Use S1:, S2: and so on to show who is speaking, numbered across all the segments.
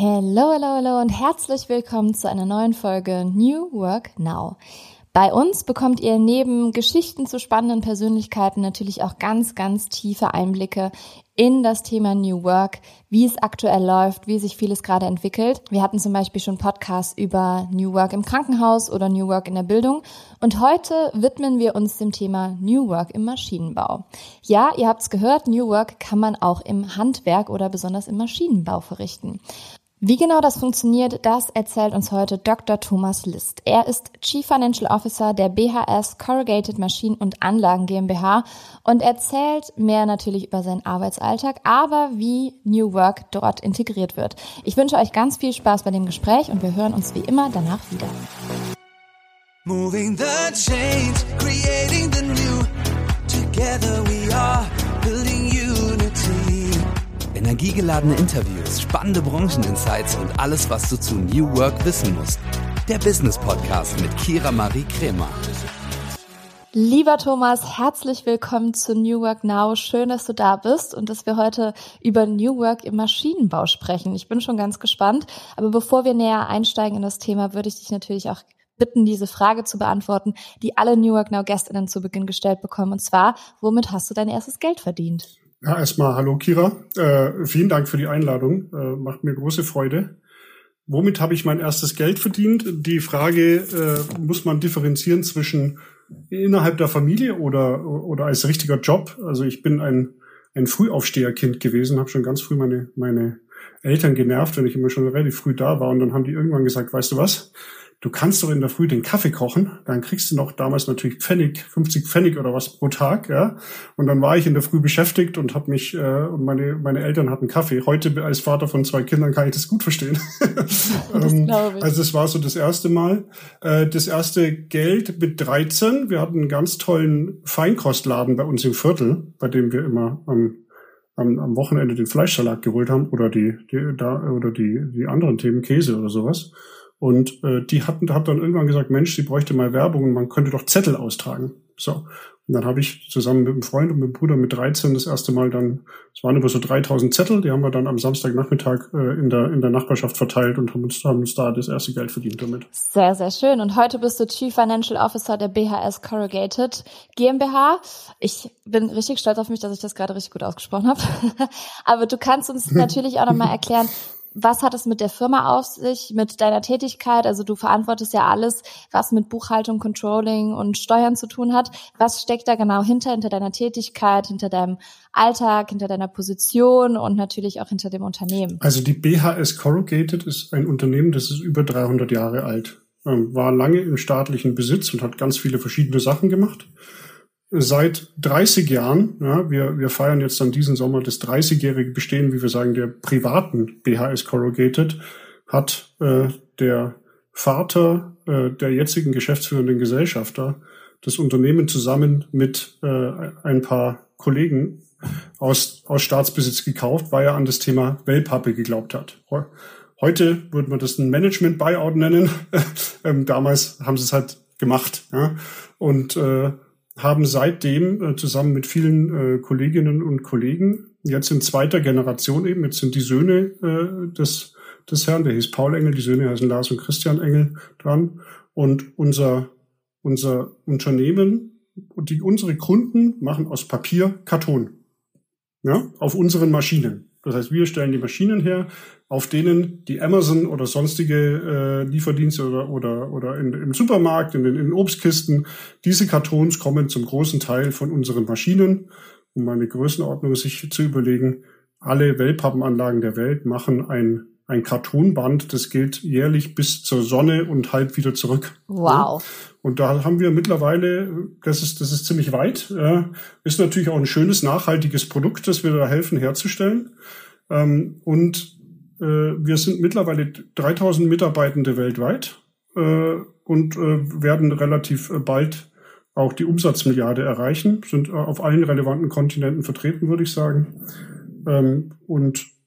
S1: Hello, hello, hello und herzlich willkommen zu einer neuen Folge New Work Now. Bei uns bekommt ihr neben Geschichten zu spannenden Persönlichkeiten natürlich auch ganz, ganz tiefe Einblicke in das Thema New Work, wie es aktuell läuft, wie sich vieles gerade entwickelt. Wir hatten zum Beispiel schon Podcasts über New Work im Krankenhaus oder New Work in der Bildung. Und heute widmen wir uns dem Thema New Work im Maschinenbau. Ja, ihr habt es gehört, New Work kann man auch im Handwerk oder besonders im Maschinenbau verrichten. Wie genau das funktioniert, das erzählt uns heute Dr. Thomas List. Er ist Chief Financial Officer der BHS Corrugated Maschinen und Anlagen GmbH und erzählt mehr natürlich über seinen Arbeitsalltag, aber wie New Work dort integriert wird. Ich wünsche euch ganz viel Spaß bei dem Gespräch und wir hören uns wie immer danach wieder. Moving the change, creating the new. Together we are. Energiegeladene Interviews, spannende Brancheninsights und alles, was du zu New Work wissen musst. Der Business Podcast mit Kira Marie Kremer. Lieber Thomas, herzlich willkommen zu New Work Now. Schön, dass du da bist und dass wir heute über New Work im Maschinenbau sprechen. Ich bin schon ganz gespannt. Aber bevor wir näher einsteigen in das Thema, würde ich dich natürlich auch bitten, diese Frage zu beantworten, die alle New Work Now Gästinnen zu Beginn gestellt bekommen. Und zwar, womit hast du dein erstes Geld verdient?
S2: Ja, erstmal hallo Kira. Äh, vielen Dank für die Einladung. Äh, macht mir große Freude. Womit habe ich mein erstes Geld verdient? Die Frage äh, muss man differenzieren zwischen innerhalb der Familie oder oder als richtiger Job. Also ich bin ein ein Frühaufsteherkind gewesen, habe schon ganz früh meine meine Eltern genervt, wenn ich immer schon relativ früh da war und dann haben die irgendwann gesagt, weißt du was? Du kannst doch in der Früh den Kaffee kochen, dann kriegst du noch damals natürlich Pfennig, 50 Pfennig oder was pro Tag, ja. Und dann war ich in der Früh beschäftigt und habe mich äh, und meine meine Eltern hatten Kaffee. Heute als Vater von zwei Kindern kann ich das gut verstehen. ähm, also das war so das erste Mal. Äh, das erste Geld mit 13. Wir hatten einen ganz tollen Feinkostladen bei uns im Viertel, bei dem wir immer am am, am Wochenende den Fleischsalat geholt haben oder die, die da oder die die anderen Themen Käse oder sowas. Und äh, die hatten, hat dann irgendwann gesagt, Mensch, sie bräuchte mal Werbung und man könnte doch Zettel austragen. So. Und dann habe ich zusammen mit einem Freund und mit dem Bruder mit 13 das erste Mal dann, es waren über so 3000 Zettel, die haben wir dann am Samstagnachmittag äh, in, der, in der Nachbarschaft verteilt und haben uns, haben uns da das erste Geld verdient damit.
S1: Sehr, sehr schön. Und heute bist du Chief Financial Officer der BHS Corrugated GmbH. Ich bin richtig stolz auf mich, dass ich das gerade richtig gut ausgesprochen habe. Aber du kannst uns natürlich auch nochmal erklären, was hat es mit der Firma auf sich, mit deiner Tätigkeit? Also du verantwortest ja alles, was mit Buchhaltung, Controlling und Steuern zu tun hat. Was steckt da genau hinter, hinter deiner Tätigkeit, hinter deinem Alltag, hinter deiner Position und natürlich auch hinter dem Unternehmen?
S2: Also die BHS Corrugated ist ein Unternehmen, das ist über 300 Jahre alt, ähm, war lange im staatlichen Besitz und hat ganz viele verschiedene Sachen gemacht seit 30 Jahren, ja, wir, wir feiern jetzt dann diesen Sommer das 30-jährige Bestehen, wie wir sagen, der privaten BHS Corrugated, hat äh, der Vater äh, der jetzigen geschäftsführenden Gesellschafter das Unternehmen zusammen mit äh, ein paar Kollegen aus, aus Staatsbesitz gekauft, weil er an das Thema Wellpappe geglaubt hat. Heute würde man das ein Management-Buyout nennen. ähm, damals haben sie es halt gemacht. Ja? Und äh, haben seitdem äh, zusammen mit vielen äh, Kolleginnen und Kollegen, jetzt in zweiter Generation eben, jetzt sind die Söhne äh, des, des Herrn, der hieß Paul Engel, die Söhne heißen Lars und Christian Engel dran. Und unser, unser Unternehmen und die, unsere Kunden machen aus Papier Karton. Ja, auf unseren Maschinen. Das heißt, wir stellen die Maschinen her, auf denen die Amazon oder sonstige äh, Lieferdienste oder, oder, oder in, im Supermarkt, in den, in Obstkisten, diese Kartons kommen zum großen Teil von unseren Maschinen, um eine Größenordnung sich zu überlegen. Alle Wellpappenanlagen der Welt machen ein ein Kartonband, das geht jährlich bis zur Sonne und halb wieder zurück.
S1: Wow.
S2: Und da haben wir mittlerweile, das ist, das ist ziemlich weit, äh, ist natürlich auch ein schönes, nachhaltiges Produkt, das wir da helfen herzustellen. Ähm, und äh, wir sind mittlerweile 3000 Mitarbeitende weltweit äh, und äh, werden relativ bald auch die Umsatzmilliarde erreichen, sind auf allen relevanten Kontinenten vertreten, würde ich sagen. Ähm, und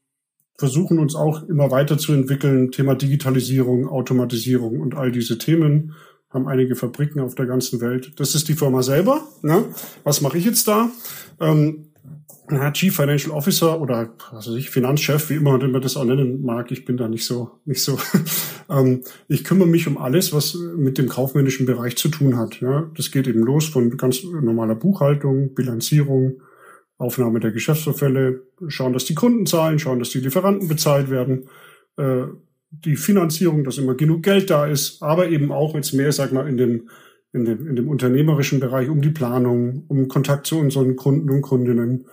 S2: versuchen uns auch immer weiterzuentwickeln. Thema Digitalisierung, Automatisierung und all diese Themen haben einige Fabriken auf der ganzen Welt. Das ist die Firma selber. Ne? Was mache ich jetzt da? Ähm, Chief Financial Officer oder was ich, Finanzchef, wie immer man das auch nennen mag, ich bin da nicht so, nicht so. ähm, ich kümmere mich um alles, was mit dem kaufmännischen Bereich zu tun hat. Ja, das geht eben los von ganz normaler Buchhaltung, Bilanzierung, Aufnahme der Geschäftsverfälle, schauen, dass die Kunden zahlen, schauen, dass die Lieferanten bezahlt werden, äh, die Finanzierung, dass immer genug Geld da ist, aber eben auch jetzt mehr, sag mal, in dem, in dem, in dem unternehmerischen Bereich um die Planung, um Kontakt zu unseren Kunden und Kundinnen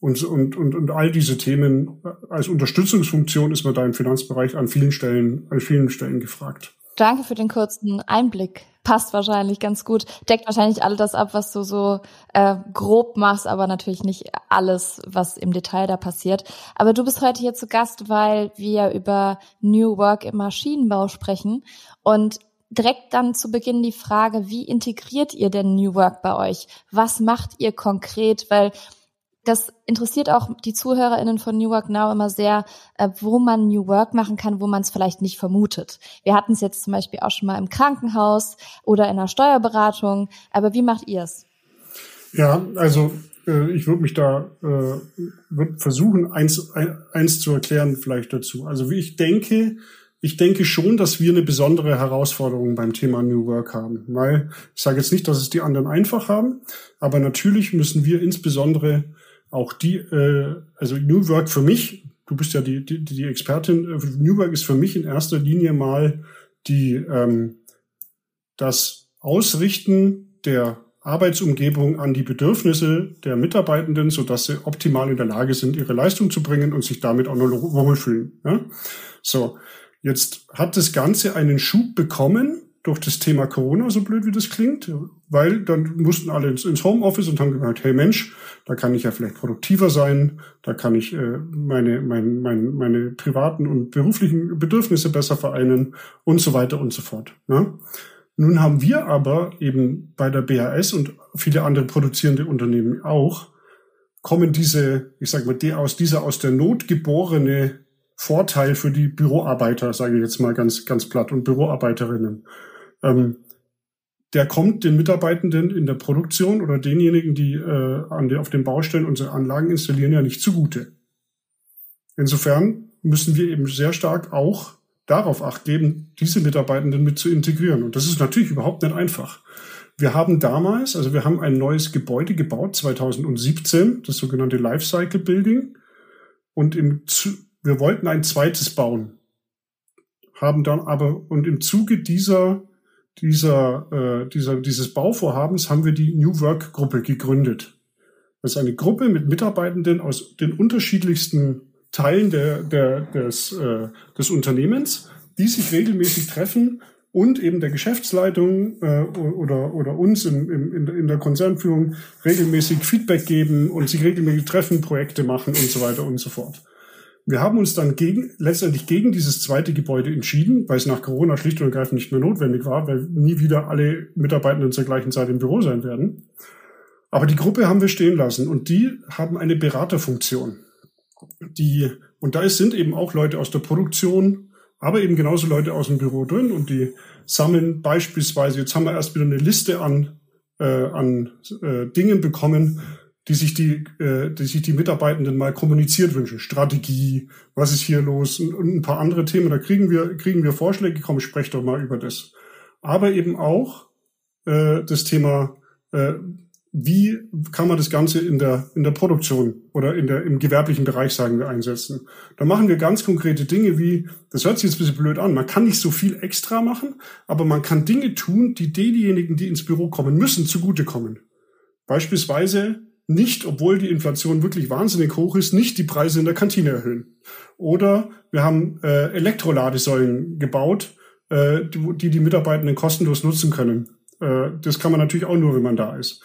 S2: und, und, und, und all diese Themen als Unterstützungsfunktion ist man da im Finanzbereich an vielen Stellen, an vielen Stellen gefragt.
S1: Danke für den kurzen Einblick. Passt wahrscheinlich ganz gut. Deckt wahrscheinlich all das ab, was du so äh, grob machst, aber natürlich nicht alles, was im Detail da passiert. Aber du bist heute hier zu Gast, weil wir über New Work im Maschinenbau sprechen. Und direkt dann zu Beginn die Frage, wie integriert ihr denn New Work bei euch? Was macht ihr konkret? Weil das interessiert auch die ZuhörerInnen von New Work Now immer sehr, äh, wo man New Work machen kann, wo man es vielleicht nicht vermutet. Wir hatten es jetzt zum Beispiel auch schon mal im Krankenhaus oder in der Steuerberatung. Aber wie macht ihr es?
S2: Ja, also äh, ich würde mich da äh, würd versuchen, eins, eins zu erklären vielleicht dazu. Also wie ich denke, ich denke schon, dass wir eine besondere Herausforderung beim Thema New Work haben. Weil ich sage jetzt nicht, dass es die anderen einfach haben, aber natürlich müssen wir insbesondere auch die, äh, also New Work für mich, du bist ja die, die, die Expertin, äh, New Work ist für mich in erster Linie mal die, ähm, das Ausrichten der Arbeitsumgebung an die Bedürfnisse der Mitarbeitenden, so dass sie optimal in der Lage sind, ihre Leistung zu bringen und sich damit auch noch wohlfühlen. Ja? So, jetzt hat das Ganze einen Schub bekommen durch das Thema Corona, so blöd wie das klingt, weil dann mussten alle ins, ins Homeoffice und haben gesagt, hey Mensch, da kann ich ja vielleicht produktiver sein, da kann ich äh, meine, mein, mein, meine privaten und beruflichen Bedürfnisse besser vereinen und so weiter und so fort. Ne? Nun haben wir aber eben bei der BHS und viele andere produzierende Unternehmen auch, kommen diese, ich sage mal, die aus dieser aus der Not geborene Vorteil für die Büroarbeiter, sage ich jetzt mal ganz, ganz platt, und Büroarbeiterinnen ähm, der kommt den Mitarbeitenden in der Produktion oder denjenigen, die äh, an der, auf den Baustellen unsere Anlagen installieren, ja nicht zugute. Insofern müssen wir eben sehr stark auch darauf acht geben, diese Mitarbeitenden mit zu integrieren. Und das ist natürlich überhaupt nicht einfach. Wir haben damals, also wir haben ein neues Gebäude gebaut, 2017, das sogenannte Lifecycle Building. Und im, wir wollten ein zweites bauen. Haben dann aber, und im Zuge dieser dieser, äh, dieser, dieses Bauvorhabens haben wir die New Work Gruppe gegründet. Das ist eine Gruppe mit Mitarbeitenden aus den unterschiedlichsten Teilen der, der, des, äh, des Unternehmens, die sich regelmäßig treffen und eben der Geschäftsleitung äh, oder, oder uns in, in, in der Konzernführung regelmäßig Feedback geben und sich regelmäßig treffen, Projekte machen und so weiter und so fort. Wir haben uns dann gegen, letztendlich gegen dieses zweite Gebäude entschieden, weil es nach Corona schlicht und ergreifend nicht mehr notwendig war, weil nie wieder alle Mitarbeitenden zur gleichen Zeit im Büro sein werden. Aber die Gruppe haben wir stehen lassen und die haben eine Beraterfunktion. Die, und da sind eben auch Leute aus der Produktion, aber eben genauso Leute aus dem Büro drin und die sammeln beispielsweise, jetzt haben wir erst wieder eine Liste an, äh, an äh, Dingen bekommen, die sich die, äh, die sich die Mitarbeitenden mal kommuniziert wünschen. Strategie, was ist hier los und, und ein paar andere Themen. Da kriegen wir, kriegen wir Vorschläge, komm, sprech doch mal über das. Aber eben auch äh, das Thema, äh, wie kann man das Ganze in der, in der Produktion oder in der, im gewerblichen Bereich, sagen wir, einsetzen. Da machen wir ganz konkrete Dinge wie, das hört sich jetzt ein bisschen blöd an, man kann nicht so viel extra machen, aber man kann Dinge tun, die diejenigen, die ins Büro kommen müssen, zugutekommen. Beispielsweise nicht, obwohl die Inflation wirklich wahnsinnig hoch ist, nicht die Preise in der Kantine erhöhen. Oder wir haben äh, Elektroladesäulen gebaut, äh, die die Mitarbeitenden kostenlos nutzen können. Äh, das kann man natürlich auch nur, wenn man da ist.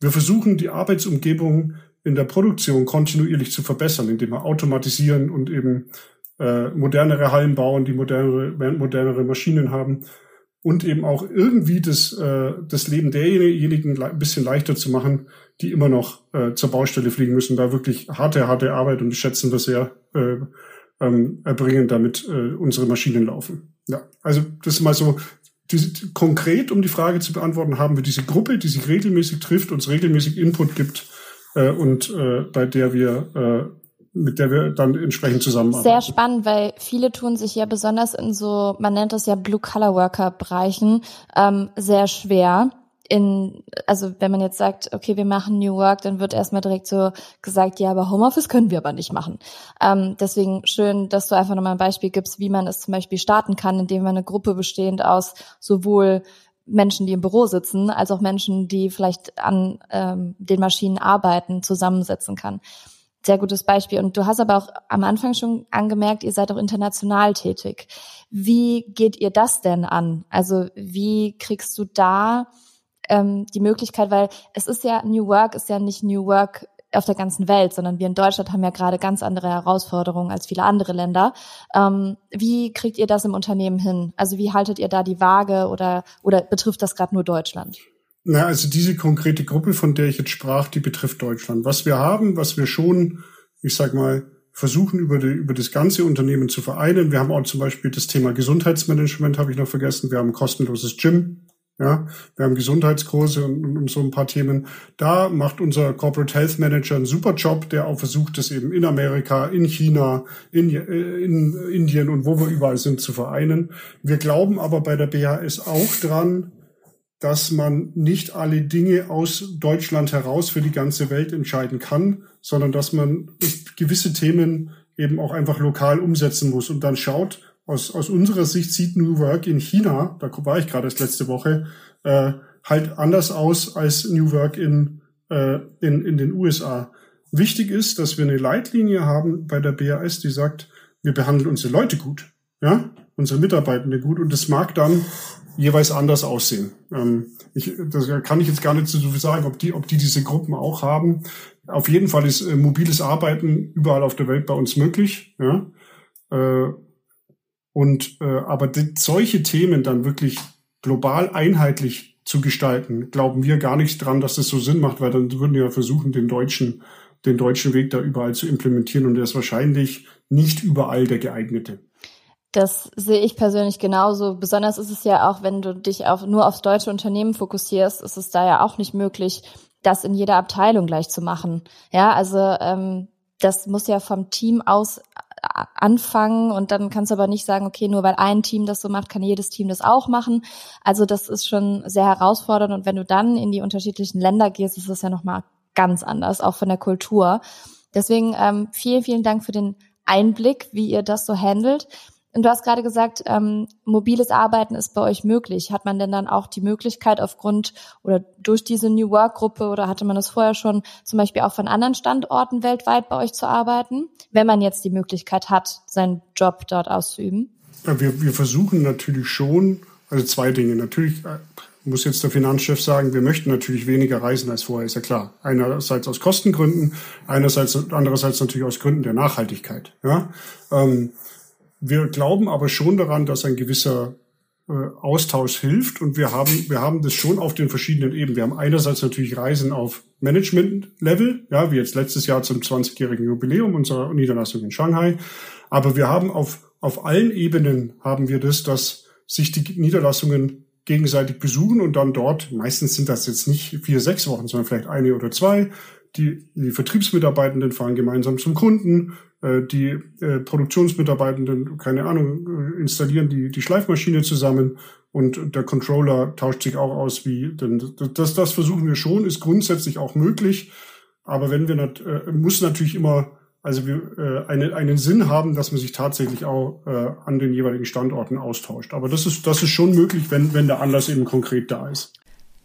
S2: Wir versuchen die Arbeitsumgebung in der Produktion kontinuierlich zu verbessern, indem wir automatisieren und eben äh, modernere Hallen bauen, die modernere, modernere Maschinen haben und eben auch irgendwie das, äh, das Leben derjenigen ein bisschen leichter zu machen, die immer noch äh, zur Baustelle fliegen müssen, da wirklich harte, harte Arbeit und schätzen das sehr äh, ähm, erbringen, damit äh, unsere Maschinen laufen. Ja, also das ist mal so die, konkret, um die Frage zu beantworten, haben wir diese Gruppe, die sich regelmäßig trifft, uns regelmäßig Input gibt, äh, und äh, bei der wir äh, mit der wir dann entsprechend zusammenarbeiten.
S1: Sehr spannend, weil viele tun sich ja besonders in so, man nennt das ja Blue-Color-Worker-Bereichen, ähm, sehr schwer. In, also wenn man jetzt sagt, okay, wir machen New Work, dann wird erstmal direkt so gesagt, ja, aber Homeoffice können wir aber nicht machen. Ähm, deswegen schön, dass du einfach nochmal ein Beispiel gibst, wie man es zum Beispiel starten kann, indem man eine Gruppe bestehend aus sowohl Menschen, die im Büro sitzen, als auch Menschen, die vielleicht an ähm, den Maschinen arbeiten, zusammensetzen kann sehr gutes Beispiel. Und du hast aber auch am Anfang schon angemerkt, ihr seid auch international tätig. Wie geht ihr das denn an? Also wie kriegst du da ähm, die Möglichkeit, weil es ist ja New Work, ist ja nicht New Work auf der ganzen Welt, sondern wir in Deutschland haben ja gerade ganz andere Herausforderungen als viele andere Länder. Ähm, wie kriegt ihr das im Unternehmen hin? Also wie haltet ihr da die Waage oder, oder betrifft das gerade nur Deutschland?
S2: Na, also diese konkrete Gruppe, von der ich jetzt sprach, die betrifft Deutschland. Was wir haben, was wir schon, ich sag mal, versuchen über, die, über das ganze Unternehmen zu vereinen. Wir haben auch zum Beispiel das Thema Gesundheitsmanagement, habe ich noch vergessen. Wir haben ein kostenloses Gym. Ja, wir haben Gesundheitskurse und, und so ein paar Themen. Da macht unser Corporate Health Manager einen super Job, der auch versucht, das eben in Amerika, in China, in, in Indien und wo wir überall sind zu vereinen. Wir glauben aber bei der BHS auch dran, dass man nicht alle Dinge aus Deutschland heraus für die ganze Welt entscheiden kann, sondern dass man gewisse Themen eben auch einfach lokal umsetzen muss und dann schaut, aus, aus unserer Sicht sieht New Work in China, da war ich gerade erst letzte Woche, äh, halt anders aus als New Work in, äh, in, in den USA. Wichtig ist, dass wir eine Leitlinie haben bei der BAS, die sagt, wir behandeln unsere Leute gut, ja, unsere Mitarbeitende gut und das mag dann jeweils anders aussehen. Ähm, ich, das kann ich jetzt gar nicht so sagen, ob die, ob die diese Gruppen auch haben. Auf jeden Fall ist äh, mobiles Arbeiten überall auf der Welt bei uns möglich. Ja? Äh, und äh, aber die, solche Themen dann wirklich global einheitlich zu gestalten, glauben wir gar nicht dran, dass das so Sinn macht, weil dann würden wir versuchen, den deutschen, den deutschen Weg da überall zu implementieren und der ist wahrscheinlich nicht überall der geeignete.
S1: Das sehe ich persönlich genauso. Besonders ist es ja auch, wenn du dich auf, nur aufs deutsche Unternehmen fokussierst, ist es da ja auch nicht möglich, das in jeder Abteilung gleich zu machen. Ja, also ähm, das muss ja vom Team aus anfangen und dann kannst du aber nicht sagen, okay, nur weil ein Team das so macht, kann jedes Team das auch machen. Also das ist schon sehr herausfordernd und wenn du dann in die unterschiedlichen Länder gehst, ist es ja nochmal ganz anders, auch von der Kultur. Deswegen ähm, vielen, vielen Dank für den Einblick, wie ihr das so handelt. Und du hast gerade gesagt, ähm, mobiles Arbeiten ist bei euch möglich. Hat man denn dann auch die Möglichkeit aufgrund oder durch diese New Work Gruppe oder hatte man das vorher schon zum Beispiel auch von anderen Standorten weltweit bei euch zu arbeiten, wenn man jetzt die Möglichkeit hat, seinen Job dort auszuüben?
S2: Ja, wir, wir versuchen natürlich schon, also zwei Dinge. Natürlich äh, muss jetzt der Finanzchef sagen, wir möchten natürlich weniger reisen als vorher, ist ja klar. Einerseits aus Kostengründen, einerseits, andererseits natürlich aus Gründen der Nachhaltigkeit. Ja? Ähm, wir glauben aber schon daran, dass ein gewisser äh, Austausch hilft und wir haben, wir haben das schon auf den verschiedenen Ebenen. Wir haben einerseits natürlich Reisen auf Management-Level, ja, wie jetzt letztes Jahr zum 20-jährigen Jubiläum unserer Niederlassung in Shanghai. Aber wir haben auf, auf allen Ebenen haben wir das, dass sich die Niederlassungen gegenseitig besuchen und dann dort, meistens sind das jetzt nicht vier, sechs Wochen, sondern vielleicht eine oder zwei, die, die Vertriebsmitarbeitenden fahren gemeinsam zum Kunden, die äh, Produktionsmitarbeitenden, keine Ahnung, äh, installieren die, die Schleifmaschine zusammen und der Controller tauscht sich auch aus, wie, denn das, das versuchen wir schon, ist grundsätzlich auch möglich. Aber wenn wir, äh, muss natürlich immer, also wir äh, eine, einen Sinn haben, dass man sich tatsächlich auch äh, an den jeweiligen Standorten austauscht. Aber das ist, das ist schon möglich, wenn, wenn der Anlass eben konkret da ist.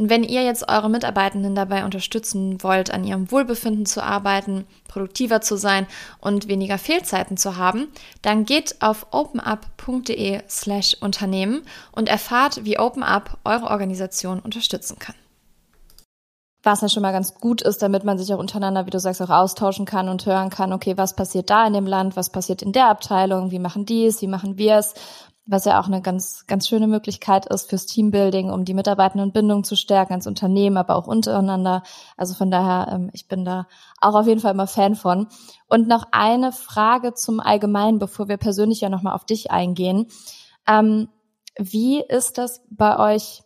S1: Und wenn ihr jetzt eure Mitarbeitenden dabei unterstützen wollt, an ihrem Wohlbefinden zu arbeiten, produktiver zu sein und weniger Fehlzeiten zu haben, dann geht auf openup.de slash Unternehmen und erfahrt, wie OpenUp eure Organisation unterstützen kann. Was ja schon mal ganz gut ist, damit man sich auch untereinander, wie du sagst, auch austauschen kann und hören kann, okay, was passiert da in dem Land, was passiert in der Abteilung, wie machen die es, wie machen wir es was ja auch eine ganz, ganz schöne Möglichkeit ist fürs Teambuilding, um die Mitarbeitendenbindung zu stärken als Unternehmen, aber auch untereinander. Also von daher, ähm, ich bin da auch auf jeden Fall immer Fan von. Und noch eine Frage zum Allgemeinen, bevor wir persönlich ja nochmal auf dich eingehen. Ähm, wie ist das bei euch?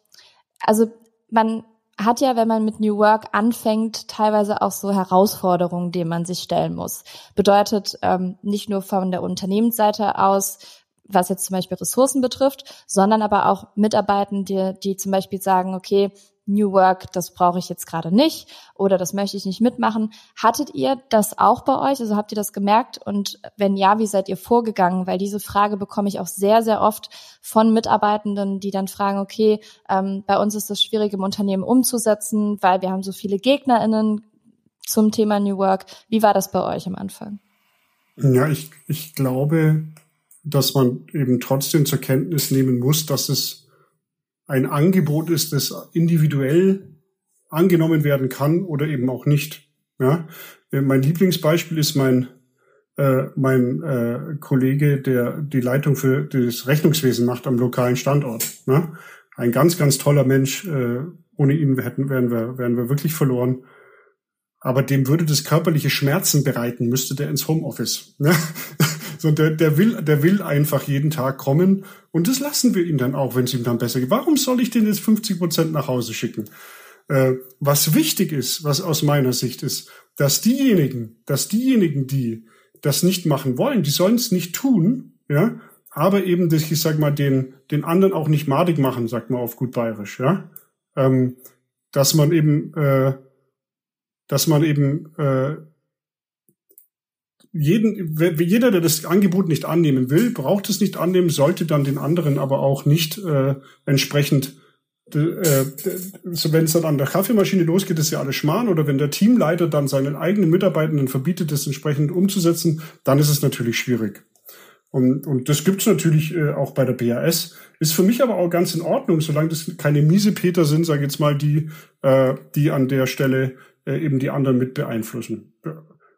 S1: Also man hat ja, wenn man mit New Work anfängt, teilweise auch so Herausforderungen, denen man sich stellen muss. Bedeutet ähm, nicht nur von der Unternehmensseite aus, was jetzt zum Beispiel Ressourcen betrifft, sondern aber auch Mitarbeitende, die, zum Beispiel sagen, okay, New Work, das brauche ich jetzt gerade nicht oder das möchte ich nicht mitmachen. Hattet ihr das auch bei euch? Also habt ihr das gemerkt? Und wenn ja, wie seid ihr vorgegangen? Weil diese Frage bekomme ich auch sehr, sehr oft von Mitarbeitenden, die dann fragen, okay, ähm, bei uns ist das schwierig im Unternehmen umzusetzen, weil wir haben so viele GegnerInnen zum Thema New Work. Wie war das bei euch am Anfang?
S2: Ja, ich, ich glaube, dass man eben trotzdem zur Kenntnis nehmen muss, dass es ein Angebot ist, das individuell angenommen werden kann oder eben auch nicht. Ja? Äh, mein Lieblingsbeispiel ist mein äh, mein äh, Kollege, der die Leitung für das Rechnungswesen macht am lokalen Standort. Ne? Ein ganz, ganz toller Mensch. Äh, ohne ihn hätten, wären wir, wären wir wirklich verloren. Aber dem würde das körperliche Schmerzen bereiten, müsste der ins Homeoffice. Ne? So, der, der will, der will einfach jeden Tag kommen und das lassen wir ihm dann auch, wenn es ihm dann besser geht. Warum soll ich den jetzt 50 Prozent nach Hause schicken? Äh, was wichtig ist, was aus meiner Sicht ist, dass diejenigen, dass diejenigen, die das nicht machen wollen, die sollen es nicht tun, ja, aber eben, dass ich sag mal, den, den anderen auch nicht madig machen, sagt man auf gut bayerisch, ja. Ähm, dass man eben, äh, dass man eben äh, jeden, jeder, der das Angebot nicht annehmen will, braucht es nicht annehmen, sollte dann den anderen aber auch nicht äh, entsprechend äh, so wenn es dann an der Kaffeemaschine losgeht, ist ja alles Schmarrn. Oder wenn der Teamleiter dann seinen eigenen Mitarbeitenden verbietet, das entsprechend umzusetzen, dann ist es natürlich schwierig. Und, und das gibt's natürlich äh, auch bei der BAS. Ist für mich aber auch ganz in Ordnung, solange das keine miese Peter sind, sage ich jetzt mal, die, äh, die an der Stelle äh, eben die anderen mit beeinflussen.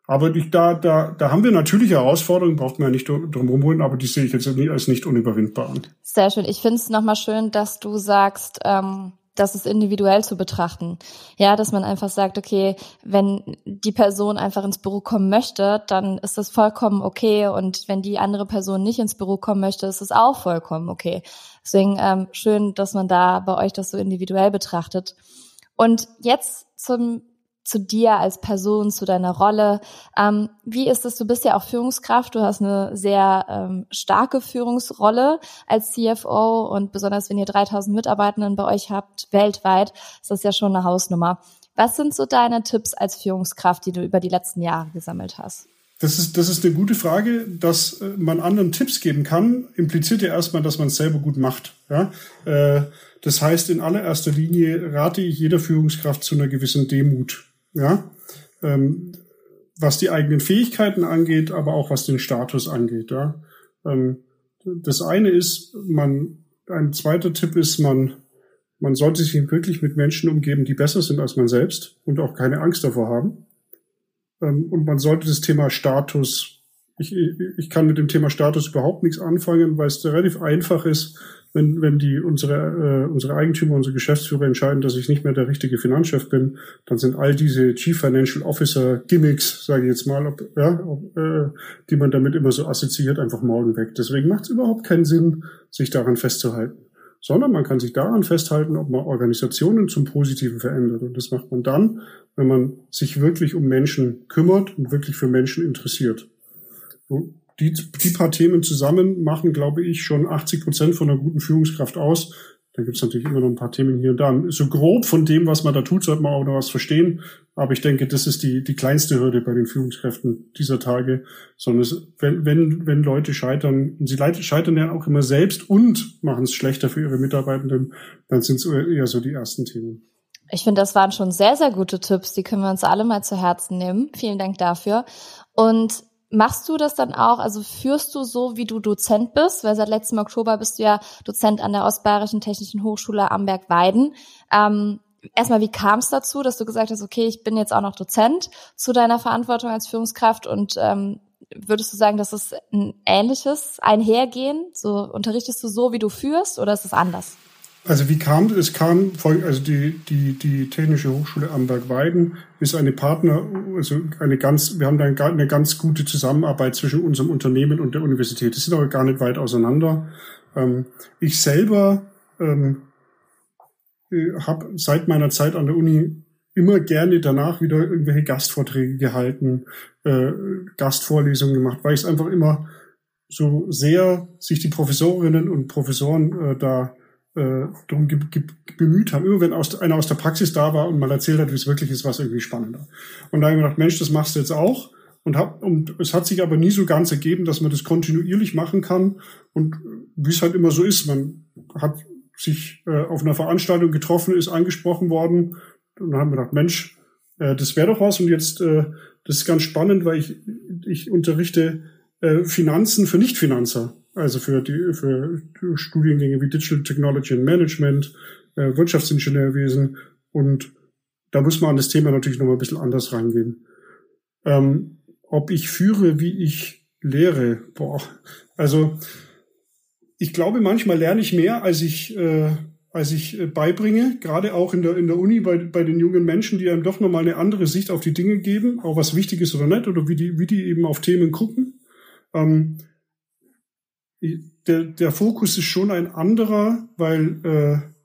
S2: Aber die, da, da, da haben wir natürlich Herausforderungen, braucht man ja nicht drum rumholen, aber die sehe ich jetzt als nicht unüberwindbar an.
S1: Sehr schön. Ich finde es nochmal schön, dass du sagst, ähm, das ist individuell zu betrachten. Ja, dass man einfach sagt, okay, wenn die Person einfach ins Büro kommen möchte, dann ist das vollkommen okay. Und wenn die andere Person nicht ins Büro kommen möchte, ist es auch vollkommen okay. Deswegen ähm, schön, dass man da bei euch das so individuell betrachtet. Und jetzt zum zu dir als Person, zu deiner Rolle. Ähm, wie ist es? Du bist ja auch Führungskraft. Du hast eine sehr ähm, starke Führungsrolle als CFO und besonders wenn ihr 3000 Mitarbeitenden bei euch habt weltweit, ist das ja schon eine Hausnummer. Was sind so deine Tipps als Führungskraft, die du über die letzten Jahre gesammelt hast?
S2: Das ist, das ist eine gute Frage, dass äh, man anderen Tipps geben kann, impliziert ja erstmal, dass man es selber gut macht. Ja? Äh, das heißt, in allererster Linie rate ich jeder Führungskraft zu einer gewissen Demut ja, ähm, was die eigenen Fähigkeiten angeht, aber auch was den Status angeht, ja. Ähm, das eine ist, man, ein zweiter Tipp ist, man, man sollte sich wirklich mit Menschen umgeben, die besser sind als man selbst und auch keine Angst davor haben. Ähm, und man sollte das Thema Status, ich, ich kann mit dem Thema Status überhaupt nichts anfangen, weil es relativ einfach ist, wenn, wenn die unsere, äh, unsere Eigentümer, unsere Geschäftsführer entscheiden, dass ich nicht mehr der richtige Finanzchef bin, dann sind all diese Chief Financial Officer Gimmicks, sage ich jetzt mal, ob, ja, ob, äh, die man damit immer so assoziiert, einfach morgen weg. Deswegen macht es überhaupt keinen Sinn, sich daran festzuhalten. sondern man kann sich daran festhalten, ob man Organisationen zum Positiven verändert. Und das macht man dann, wenn man sich wirklich um Menschen kümmert und wirklich für Menschen interessiert. Die, die paar Themen zusammen machen, glaube ich, schon 80 Prozent von einer guten Führungskraft aus. Da gibt es natürlich immer noch ein paar Themen hier und da. So grob von dem, was man da tut, sollte man auch noch was verstehen. Aber ich denke, das ist die, die kleinste Hürde bei den Führungskräften dieser Tage. Sondern es, wenn, wenn, wenn Leute scheitern, und sie scheitern ja auch immer selbst und machen es schlechter für ihre Mitarbeitenden, dann sind es eher so die ersten Themen.
S1: Ich finde, das waren schon sehr, sehr gute Tipps. Die können wir uns alle mal zu Herzen nehmen. Vielen Dank dafür. Und Machst du das dann auch, also führst du so, wie du Dozent bist, weil seit letztem Oktober bist du ja Dozent an der Ostbayerischen Technischen Hochschule Amberg-Weiden. Ähm, erstmal, wie kam es dazu, dass du gesagt hast, okay, ich bin jetzt auch noch Dozent zu deiner Verantwortung als Führungskraft und ähm, würdest du sagen, dass es ein ähnliches Einhergehen? So unterrichtest du so, wie du führst, oder ist es anders?
S2: Also wie kam es? kam also die, die, die Technische Hochschule Amberg-Weiden ist eine Partner, also eine ganz, wir haben da eine ganz gute Zusammenarbeit zwischen unserem Unternehmen und der Universität. Das sind aber gar nicht weit auseinander. Ähm, ich selber ähm, äh, habe seit meiner Zeit an der Uni immer gerne danach wieder irgendwelche Gastvorträge gehalten, äh, Gastvorlesungen gemacht, weil ich es einfach immer so sehr sich die Professorinnen und Professoren äh, da äh, darum ge ge bemüht haben. Immer wenn aus, einer aus der Praxis da war und mal erzählt hat, wie es wirklich ist, war es irgendwie spannender. Und da habe ich gedacht, Mensch, das machst du jetzt auch. Und, hab, und es hat sich aber nie so ganz ergeben, dass man das kontinuierlich machen kann. Und wie es halt immer so ist, man hat sich äh, auf einer Veranstaltung getroffen, ist angesprochen worden. Und dann haben wir gedacht, Mensch, äh, das wäre doch was. Und jetzt, äh, das ist ganz spannend, weil ich, ich unterrichte äh, Finanzen für Nichtfinanzer also für die für Studiengänge wie Digital Technology and Management, äh, Wirtschaftsingenieurwesen und da muss man an das Thema natürlich noch mal ein bisschen anders rangehen. Ähm, ob ich führe, wie ich lehre, boah, also ich glaube, manchmal lerne ich mehr, als ich äh, als ich äh, beibringe, gerade auch in der in der Uni bei bei den jungen Menschen, die einem doch noch mal eine andere Sicht auf die Dinge geben, auch was wichtig ist oder nicht, oder wie die wie die eben auf Themen gucken. Ähm, der, der Fokus ist schon ein anderer, weil äh,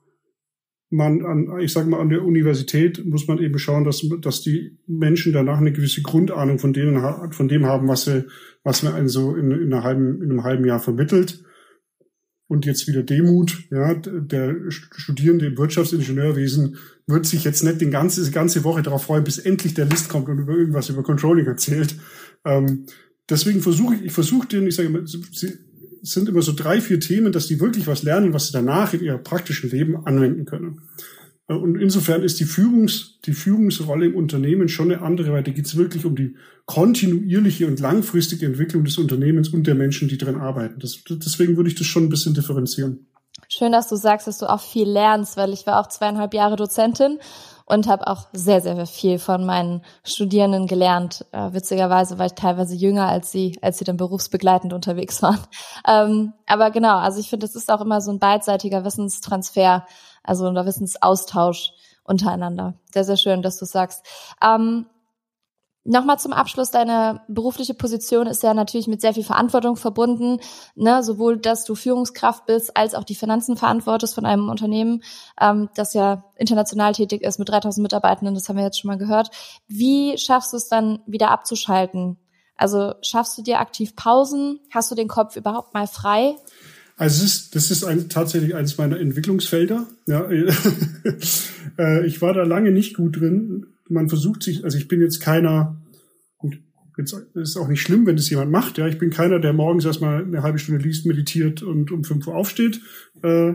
S2: man an, ich sage mal, an der Universität muss man eben schauen, dass, dass die Menschen danach eine gewisse Grundahnung von denen von dem haben, was sie, was man so in, in, einer halben, in einem halben Jahr vermittelt. Und jetzt wieder Demut, ja, der Studierende im Wirtschaftsingenieurwesen wird sich jetzt nicht die ganze, ganze Woche darauf freuen, bis endlich der List kommt und über irgendwas über Controlling erzählt. Ähm, deswegen versuche ich, ich versuche denen, ich sage immer, sind immer so drei, vier Themen, dass die wirklich was lernen, was sie danach in ihrem praktischen Leben anwenden können. Äh, und insofern ist die, Führungs-, die Führungsrolle im Unternehmen schon eine andere, weil da geht es wirklich um die kontinuierliche und langfristige Entwicklung des Unternehmens und der Menschen, die drin arbeiten. Das, deswegen würde ich das schon ein bisschen differenzieren.
S1: Schön, dass du sagst, dass du auch viel lernst, weil ich war auch zweieinhalb Jahre Dozentin und habe auch sehr, sehr viel von meinen Studierenden gelernt. Äh, witzigerweise war ich teilweise jünger als sie, als sie dann berufsbegleitend unterwegs waren. Ähm, aber genau, also ich finde, es ist auch immer so ein beidseitiger Wissenstransfer, also ein Wissensaustausch untereinander. Sehr, sehr schön, dass du sagst. Ähm, Nochmal zum Abschluss, deine berufliche Position ist ja natürlich mit sehr viel Verantwortung verbunden, ne? sowohl, dass du Führungskraft bist, als auch die Finanzen verantwortest von einem Unternehmen, ähm, das ja international tätig ist mit 3000 Mitarbeitenden, das haben wir jetzt schon mal gehört. Wie schaffst du es dann wieder abzuschalten? Also schaffst du dir aktiv Pausen? Hast du den Kopf überhaupt mal frei?
S2: Also es ist, das ist ein, tatsächlich eines meiner Entwicklungsfelder. Ja, äh, ich war da lange nicht gut drin man versucht sich, also ich bin jetzt keiner, gut, jetzt ist auch nicht schlimm, wenn das jemand macht, ja, ich bin keiner, der morgens erstmal eine halbe Stunde liest, meditiert und um fünf Uhr aufsteht. Äh,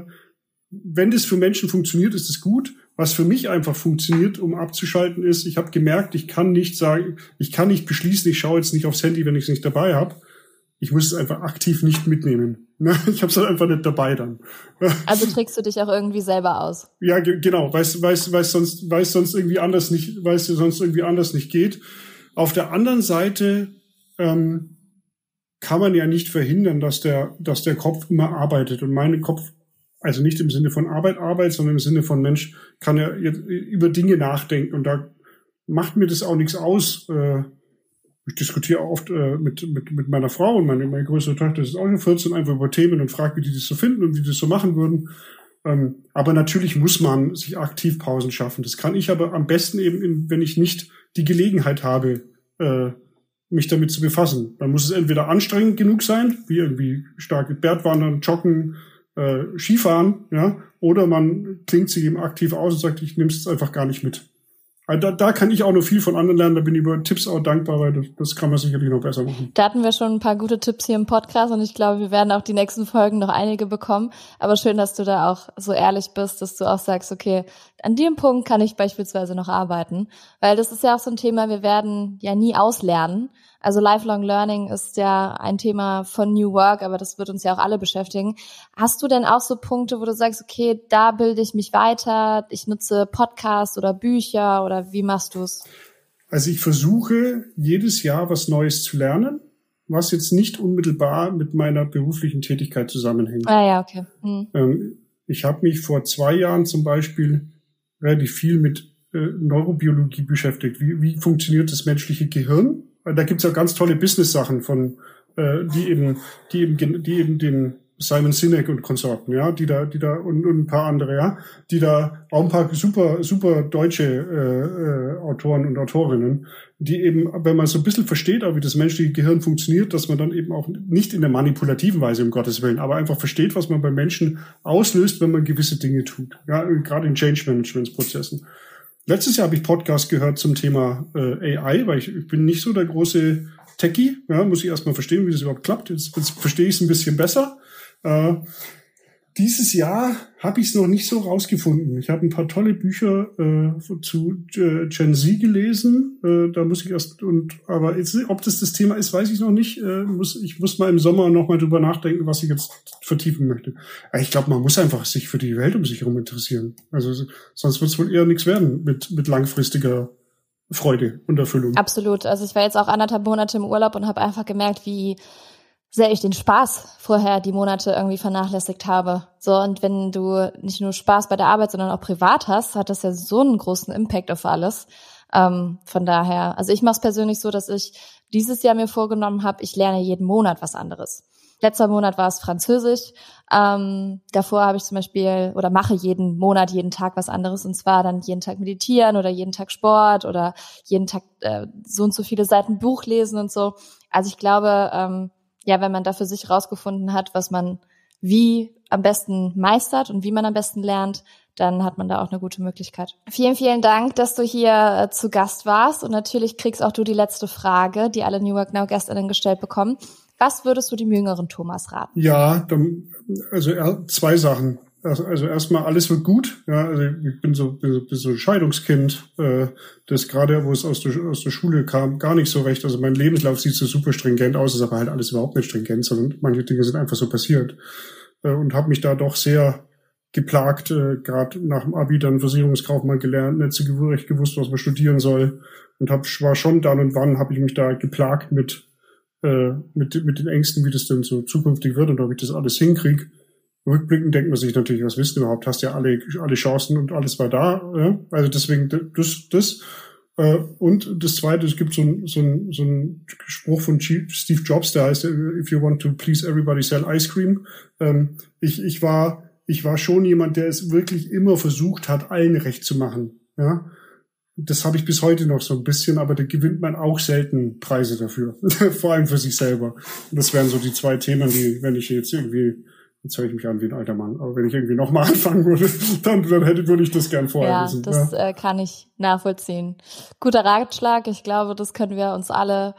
S2: wenn das für Menschen funktioniert, ist es gut. Was für mich einfach funktioniert, um abzuschalten, ist, ich habe gemerkt, ich kann nicht sagen, ich kann nicht beschließen, ich schaue jetzt nicht aufs Handy, wenn ich es nicht dabei habe. Ich muss es einfach aktiv nicht mitnehmen. Ich habe es halt einfach nicht dabei dann.
S1: Also trägst du dich auch irgendwie selber aus?
S2: Ja, genau, weil es weiß, weiß sonst, weiß sonst irgendwie anders nicht, weil es sonst irgendwie anders nicht geht. Auf der anderen Seite ähm, kann man ja nicht verhindern, dass der, dass der Kopf immer arbeitet. Und mein Kopf, also nicht im Sinne von Arbeit, Arbeit, sondern im Sinne von Mensch, kann ja über Dinge nachdenken. Und da macht mir das auch nichts aus. Äh, ich diskutiere oft äh, mit, mit, mit meiner Frau und meine, meine größere Tochter ist auch schon 14, einfach über Themen und frage, wie die das so finden und wie die das so machen würden. Ähm, aber natürlich muss man sich aktiv Pausen schaffen. Das kann ich aber am besten eben, wenn ich nicht die Gelegenheit habe, äh, mich damit zu befassen. Dann muss es entweder anstrengend genug sein, wie irgendwie starke Bergwandern, Joggen, äh, Skifahren, ja, oder man klingt sich eben aktiv aus und sagt, ich nehme es einfach gar nicht mit. Also da, da kann ich auch noch viel von anderen lernen. Da bin ich über Tipps auch dankbar, weil das, das kann man sicherlich noch besser machen.
S1: Da hatten wir schon ein paar gute Tipps hier im Podcast und ich glaube, wir werden auch die nächsten Folgen noch einige bekommen. Aber schön, dass du da auch so ehrlich bist, dass du auch sagst, okay, an dem Punkt kann ich beispielsweise noch arbeiten. Weil das ist ja auch so ein Thema, wir werden ja nie auslernen. Also Lifelong Learning ist ja ein Thema von New Work, aber das wird uns ja auch alle beschäftigen. Hast du denn auch so Punkte, wo du sagst, okay, da bilde ich mich weiter, ich nutze Podcasts oder Bücher oder wie machst du es?
S2: Also ich versuche jedes Jahr was Neues zu lernen, was jetzt nicht unmittelbar mit meiner beruflichen Tätigkeit zusammenhängt.
S1: Ah ja, okay. Hm. Ähm,
S2: ich habe mich vor zwei Jahren zum Beispiel relativ viel mit äh, Neurobiologie beschäftigt. Wie, wie funktioniert das menschliche Gehirn? Da gibt's ja ganz tolle Business-Sachen von, äh, die eben, die eben, die eben den Simon Sinek und Konsorten, ja, die da, die da und, und ein paar andere, ja, die da auch ein paar super, super deutsche äh, äh, Autoren und Autorinnen, die eben, wenn man so ein bisschen versteht, auch wie das menschliche Gehirn funktioniert, dass man dann eben auch nicht in der manipulativen Weise, um Gottes Willen, aber einfach versteht, was man bei Menschen auslöst, wenn man gewisse Dinge tut. Ja, gerade in Change Management Prozessen. Letztes Jahr habe ich Podcast gehört zum Thema äh, AI, weil ich, ich bin nicht so der große Techie. Ja, muss ich erstmal verstehen, wie das überhaupt klappt. Jetzt, jetzt verstehe ich es ein bisschen besser. Äh, dieses Jahr habe ich es noch nicht so rausgefunden. Ich habe ein paar tolle Bücher äh, zu äh, Gen Z gelesen. Äh, da muss ich erst und aber jetzt, ob das das Thema ist, weiß ich noch nicht. Äh, muss ich muss mal im Sommer noch mal drüber nachdenken, was ich jetzt vertiefen möchte. Aber ich glaube, man muss einfach sich für die Welt um sich herum interessieren. Also sonst wird es wohl eher nichts werden mit mit langfristiger Freude und Erfüllung.
S1: Absolut. Also ich war jetzt auch anderthalb Monate im Urlaub und habe einfach gemerkt, wie sehr ich den Spaß vorher die Monate irgendwie vernachlässigt habe. So, und wenn du nicht nur Spaß bei der Arbeit, sondern auch privat hast, hat das ja so einen großen Impact auf alles. Ähm, von daher, also ich mache es persönlich so, dass ich dieses Jahr mir vorgenommen habe, ich lerne jeden Monat was anderes. Letzter Monat war es Französisch. Ähm, davor habe ich zum Beispiel oder mache jeden Monat, jeden Tag was anderes. Und zwar dann jeden Tag meditieren oder jeden Tag Sport oder jeden Tag äh, so und so viele Seiten Buch lesen und so. Also ich glaube, ähm, ja, wenn man da für sich rausgefunden hat, was man wie am besten meistert und wie man am besten lernt, dann hat man da auch eine gute Möglichkeit. Vielen, vielen Dank, dass du hier äh, zu Gast warst und natürlich kriegst auch du die letzte Frage, die alle New Work Now Gästinnen gestellt bekommen. Was würdest du dem jüngeren Thomas raten?
S2: Ja, dann, also zwei Sachen. Also, also erstmal alles wird gut. Ja, also ich bin so, bin so ein Scheidungskind, äh, das gerade, wo es aus der, aus der Schule kam, gar nicht so recht. Also mein Lebenslauf sieht so super stringent aus, ist aber halt alles überhaupt nicht stringent, sondern manche Dinge sind einfach so passiert. Äh, und habe mich da doch sehr geplagt, äh, gerade nach dem Abi dann Versicherungskaufmann gelernt, nicht so recht gewusst, was man studieren soll. Und hab, war schon dann und wann habe ich mich da geplagt mit, äh, mit, mit den Ängsten, wie das denn so zukünftig wird und ob ich das alles hinkriege rückblickend denkt man sich natürlich, was wissen überhaupt? Hast ja alle, alle Chancen und alles war da. Ja? Also deswegen das, das. Äh, und das zweite, es gibt so ein, so ein, so ein Spruch von Steve Jobs, der heißt, if you want to please everybody, sell ice cream. Ähm, ich, ich war, ich war schon jemand, der es wirklich immer versucht hat, allen recht zu machen. Ja. Das habe ich bis heute noch so ein bisschen, aber da gewinnt man auch selten Preise dafür. Vor allem für sich selber. Und das wären so die zwei Themen, die, wenn ich jetzt irgendwie Jetzt höre ich mich an wie ein alter Mann. Aber wenn ich irgendwie nochmal anfangen würde, dann, dann hätte, würde ich das gern vorher
S1: ja,
S2: wissen.
S1: Das ja, äh, kann ich nachvollziehen. Guter Ratschlag. Ich glaube, das können wir uns alle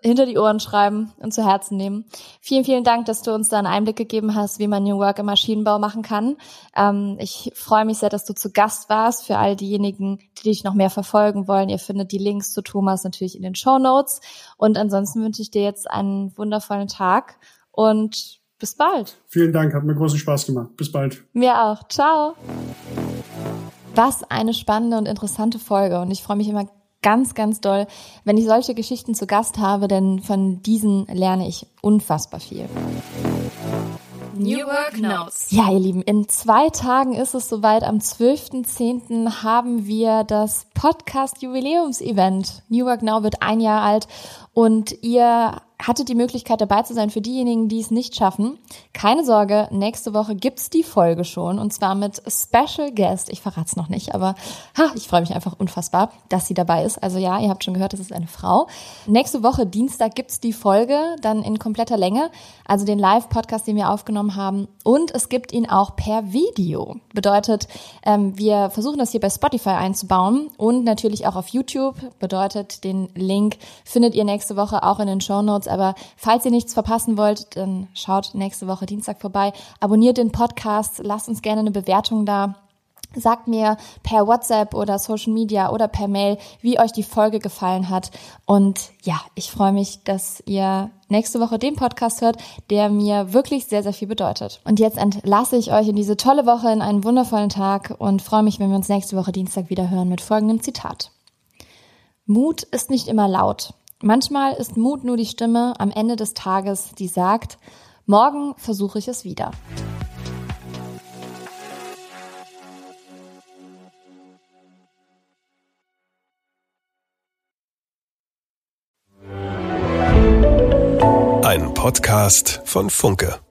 S1: hinter die Ohren schreiben und zu Herzen nehmen. Vielen, vielen Dank, dass du uns da einen Einblick gegeben hast, wie man New Work im Maschinenbau machen kann. Ähm, ich freue mich sehr, dass du zu Gast warst. Für all diejenigen, die dich noch mehr verfolgen wollen, ihr findet die Links zu Thomas natürlich in den Show Notes. Und ansonsten wünsche ich dir jetzt einen wundervollen Tag und bis bald.
S2: Vielen Dank, hat mir großen Spaß gemacht. Bis bald.
S1: Mir auch. Ciao. Was eine spannende und interessante Folge und ich freue mich immer ganz, ganz doll, wenn ich solche Geschichten zu Gast habe, denn von diesen lerne ich unfassbar viel. New Work Notes. Ja, ihr Lieben, in zwei Tagen ist es soweit. Am 12.10. haben wir das Podcast Jubiläumsevent. New Work Now wird ein Jahr alt und ihr hattet die Möglichkeit dabei zu sein. Für diejenigen, die es nicht schaffen, keine Sorge, nächste Woche gibt's die Folge schon und zwar mit Special Guest. Ich verrate es noch nicht, aber ha, ich freue mich einfach unfassbar, dass sie dabei ist. Also ja, ihr habt schon gehört, es ist eine Frau. Nächste Woche, Dienstag, gibt's die Folge dann in kompletter Länge, also den Live-Podcast, den wir aufgenommen haben und es gibt ihn auch per Video. Bedeutet, ähm, wir versuchen das hier bei Spotify einzubauen und natürlich auch auf YouTube. Bedeutet, den Link findet ihr nächste Woche auch in den Show Notes. Aber falls ihr nichts verpassen wollt, dann schaut nächste Woche Dienstag vorbei. Abonniert den Podcast, lasst uns gerne eine Bewertung da. Sagt mir per WhatsApp oder Social Media oder per Mail, wie euch die Folge gefallen hat. Und ja, ich freue mich, dass ihr nächste Woche den Podcast hört, der mir wirklich sehr, sehr viel bedeutet. Und jetzt entlasse ich euch in diese tolle Woche, in einen wundervollen Tag und freue mich, wenn wir uns nächste Woche Dienstag wieder hören mit folgendem Zitat. Mut ist nicht immer laut. Manchmal ist Mut nur die Stimme am Ende des Tages, die sagt, morgen versuche ich es wieder.
S3: Ein Podcast von Funke.